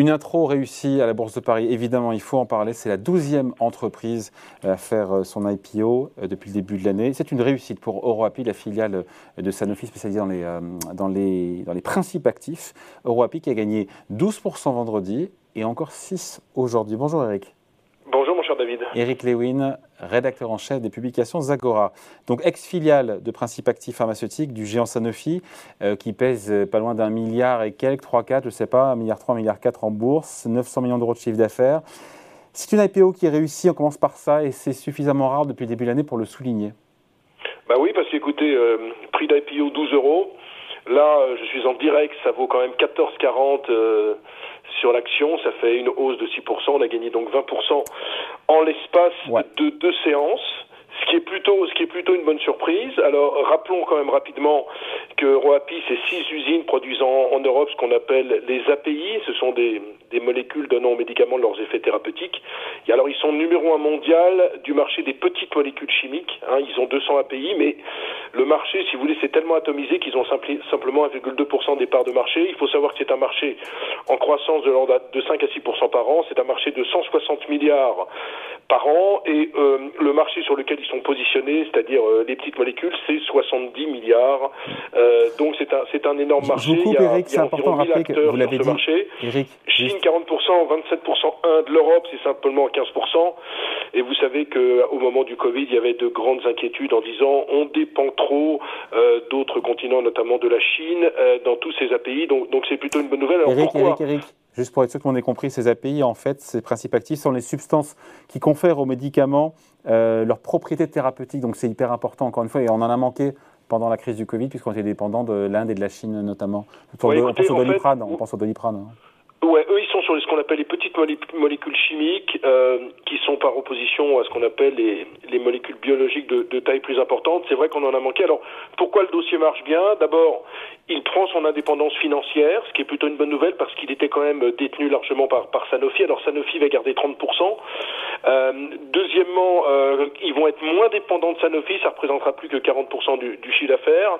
Une intro réussie à la Bourse de Paris, évidemment, il faut en parler. C'est la douzième entreprise à faire euh, son IPO euh, depuis le début de l'année. C'est une réussite pour EuroAPI, la filiale de Sanofi spécialisée dans les, euh, dans les, dans les principes actifs. EuroAPI qui a gagné 12% vendredi et encore 6 aujourd'hui. Bonjour Eric. Cher David. Eric Lewin, rédacteur en chef des publications Zagora. Donc ex-filiale de Principe Actif Pharmaceutique du géant Sanofi, euh, qui pèse euh, pas loin d'un milliard et quelques, 3, 4, je ne sais pas, un milliard 3, un milliard 4 en bourse, 900 millions d'euros de chiffre d'affaires. C'est une IPO qui est réussie, on commence par ça, et c'est suffisamment rare depuis le début de l'année pour le souligner. Bah oui, parce qu'écoutez, euh, prix d'IPO 12 euros. Là, je suis en direct, ça vaut quand même 14,40 sur l'action, ça fait une hausse de 6%, on a gagné donc 20% en l'espace de deux séances ce qui est plutôt une bonne surprise. Alors rappelons quand même rapidement que Roapi c'est six usines produisant en Europe ce qu'on appelle les API, ce sont des, molécules donnant aux médicaments leurs effets thérapeutiques. Et alors ils sont numéro un mondial du marché des petites molécules chimiques. Hein, ils ont 200 API, mais le marché, si vous voulez, c'est tellement atomisé qu'ils ont simplement 1,2% des parts de marché. Il faut savoir que c'est un marché en croissance de 5 à 6% par an. C'est un marché de 160 milliards par an et euh, le marché sur lequel ils sont positionnés, c'est-à-dire euh, les petites molécules, c'est 70 milliards. Euh, donc c'est un c'est un énorme marché. Je vous coupe, il y a, Eric, c'est important de rappeler que vous l'avez dit. Marché. Eric, Chine 40%, 27% Inde, l'Europe c'est simplement 15%. Et vous savez que au moment du Covid, il y avait de grandes inquiétudes en disant on dépend trop euh, d'autres continents, notamment de la Chine, euh, dans tous ces API. Donc donc c'est plutôt une bonne nouvelle. Alors, Eric, Eric, Eric. Juste pour être sûr qu'on ait compris, ces API, en fait, ces principes actifs sont les substances qui confèrent aux médicaments euh, leurs propriétés thérapeutiques. Donc c'est hyper important, encore une fois, et on en a manqué pendant la crise du Covid, puisqu'on était dépendant de l'Inde et de la Chine notamment. Ouais, on, écoutez, pense au en fait, doliprane, on pense au doliprane. hein. Ouais, eux, ils sont sur ce qu'on appelle les petites molécules chimiques, euh, qui sont par opposition à ce qu'on appelle les, les, molécules biologiques de, de taille plus importante. C'est vrai qu'on en a manqué. Alors, pourquoi le dossier marche bien? D'abord, il prend son indépendance financière, ce qui est plutôt une bonne nouvelle parce qu'il était quand même détenu largement par, par Sanofi. Alors, Sanofi va garder 30%. Euh, deuxièmement, euh, ils vont être moins dépendants de Sanofi, ça représentera plus que 40% du, chiffre d'affaires.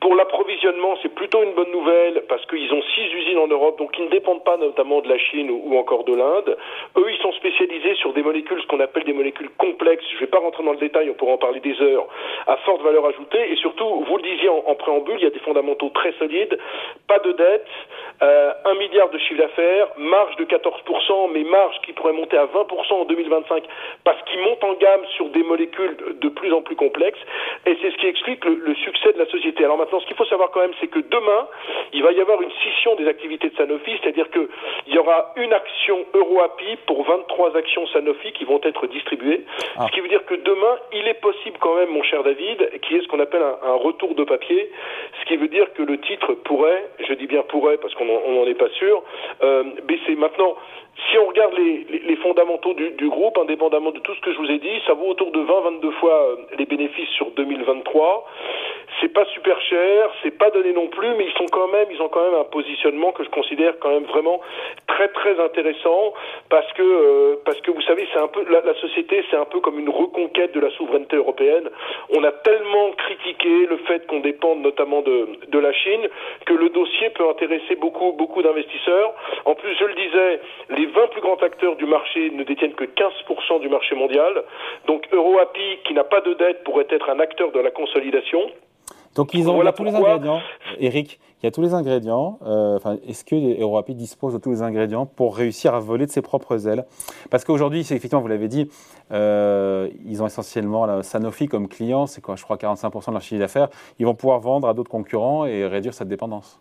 Pour l'approvisionnement, c'est plutôt une bonne nouvelle parce qu'ils ont six usines en Europe, donc ils ne dépendent pas notamment de la Chine ou, encore de l'Inde. Eux, ils sont spécialisés sur des molécules, ce qu'on appelle des molécules complexes. Je ne vais pas rentrer dans le détail, on pourra en parler des heures, à forte valeur ajoutée. Et surtout, vous le disiez en, en préambule, il y a des fondamentaux très solides, pas de dette, euh, 1 milliard de chiffre d'affaires, marge de 14%, mais marge qui pourrait monter à 20% en 2025 parce qu'ils montent en gamme sur des molécules de plus en plus complexes. Et c'est ce qui explique le, le succès de la société. Alors maintenant, ce qu'il faut savoir quand même, c'est que demain, il va y avoir une scission des activités de Sanofi, c'est-à-dire que il y aura une action EuroAPI pour 23 actions Sanofi qui vont être distribuées. Ah. Ce qui veut dire que demain, il est possible quand même, mon cher David, qui est ce qu'on appelle un, un, retour de papier, ce qui veut dire que le titre je dis bien pourrait parce qu'on n'en est pas sûr, euh, baisser. Maintenant, si on regarde les, fondamentaux du, du, groupe, indépendamment de tout ce que je vous ai dit, ça vaut autour de 20-22 fois euh, les bénéfices sur 2023. C'est pas super cher, c'est pas donné non plus, mais ils sont quand même, ils ont quand même un positionnement que je considère quand même vraiment très très intéressant parce que euh, parce que vous savez, c'est un peu la, la société, c'est un peu comme une reconquête de la souveraineté européenne. On a tellement critiqué le fait qu'on dépende notamment de de la Chine que le dossier peut intéresser beaucoup beaucoup d'investisseurs. En plus, je le disais, les 20 plus grands acteurs du marché ne détiennent que 15% du marché mondial. Donc EuroAPI, qui n'a pas de dette, pourrait être un acteur de la consolidation. Donc ils ont voilà tous les ingrédients. Eric, il y a tous les ingrédients. Euh, enfin, Est-ce que EuroAPI dispose de tous les ingrédients pour réussir à voler de ses propres ailes? Parce qu'aujourd'hui, c'est effectivement, vous l'avez dit, euh, ils ont essentiellement la Sanofi comme client, c'est quoi, je crois 45% de leur chiffre d'affaires. Ils vont pouvoir vendre à d'autres concurrents et réduire cette dépendance.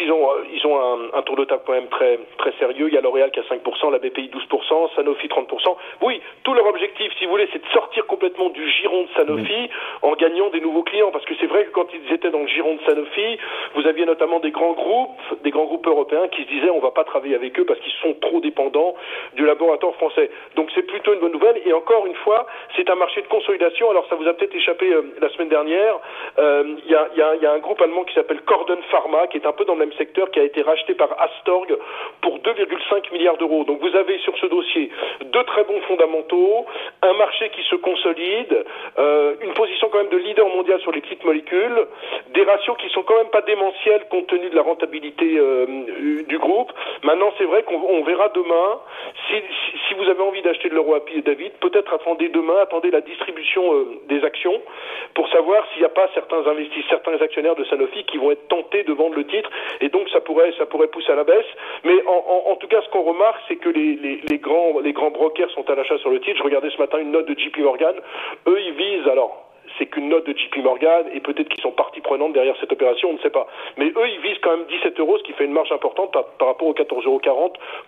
Ils ont ils ont un, un, tour de table quand même très très sérieux. Il y a L'Oréal qui a 5%, la BPI 12%, Sanofi 30%. Oui, tout leur objectif, si vous voulez, c'est de sortir complètement du giron de Sanofi oui. en gagnant des nouveaux clients. Parce que c'est vrai que quand ils étaient dans le giron de Sanofi, vous aviez notamment des grands groupes, des grands groupes européens qui se disaient on va pas travailler avec eux parce qu'ils sont trop dépendants du laboratoire français. Donc c'est plutôt une bonne nouvelle. Et encore une fois, c'est un marché de consolidation. Alors ça vous a peut-être échappé euh, la semaine dernière. Il euh, y, a, y, a, y a un groupe allemand qui s'appelle Corden Pharma, qui est un peu dans le secteur, qui a été racheté par Astorg pour 2,5 milliards d'euros. Donc vous avez sur ce dossier deux très bons fondamentaux, un marché qui se consolide, euh, une position quand même de leader mondial sur les petites molécules, des ratios qui sont quand même pas démentiels compte tenu de la rentabilité euh, du groupe. Maintenant, c'est vrai qu'on verra demain. Si, si, vous avez envie d'acheter de l'euro et David, peut-être attendez demain, attendez la distribution euh, des actions pour savoir s'il n'y a pas certains investisseurs, certains actionnaires de Sanofi qui vont être tentés de vendre le titre et donc ça pourrait, ça pourrait pousser à la baisse. Mais en, en, tout cas, ce qu'on remarque, c'est que les, les, les, grands, les grands brokers sont à l'achat sur le titre. Je regardais ce matin une note de JP Morgan. Eux, ils visent alors c'est qu'une note de JP Morgan et peut-être qu'ils sont partie prenante derrière cette opération, on ne sait pas. Mais eux, ils visent quand même 17 euros, ce qui fait une marge importante par, rapport aux 14,40 euros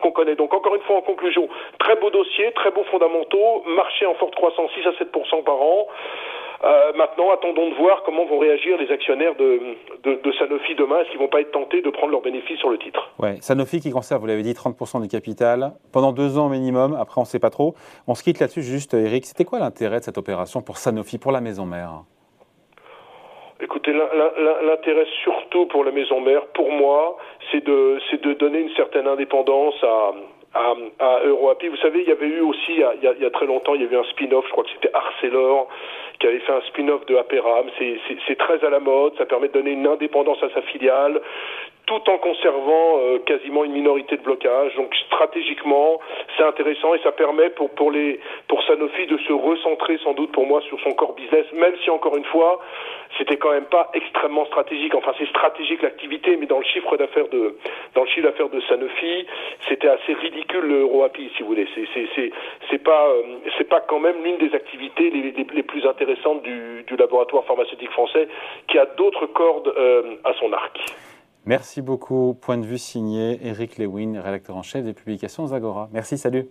qu'on connaît. Donc encore une fois, en conclusion, très beau dossier, très beaux fondamentaux, marché en forte croissance 6 à 7 par an. Euh, maintenant, attendons de voir comment vont réagir les actionnaires de, de, Sanofi demain. Est-ce qu'ils vont pas être tentés de prendre leurs bénéfices sur le titre Ouais, Sanofi qui conserve, vous l'avez dit, 30% du capital pendant deux ans minimum. Après, on ne sait pas trop. On se quitte là-dessus juste, Eric. C'était quoi l'intérêt de cette opération pour Sanofi, pour la maison mère? Écoutez, l'intérêt surtout pour la maison mère, pour moi, c'est de, de donner une certaine indépendance à, à, à EuroAPI. Vous savez, il y avait eu aussi, il y, a, il y a très longtemps, il y avait un spin-off, je crois que c'était Arcelor, qui avait fait un spin-off de Aperam. C'est très à la mode, ça permet de donner une indépendance à sa filiale tout en conservant euh, quasiment une minorité de blocage. Donc stratégiquement, c'est intéressant et ça permet pour pour les pour Sanofi de se recentrer sans doute pour moi sur son core business, même si encore une fois, c'était quand même pas extrêmement stratégique. Enfin, c'est stratégique l'activité, mais dans le chiffre d'affaires de dans le chiffre d'affaires de Sanofi, c'était assez ridicule le si vous voulez. C'est c'est c'est c'est pas euh, c'est pas quand même l'une des activités les, les, les, plus intéressantes du, du laboratoire pharmaceutique français qui a d'autres cordes euh, à son arc. Merci beaucoup. Point de vue signé Eric Lewin, rédacteur en chef des publications Zagora. Merci, salut.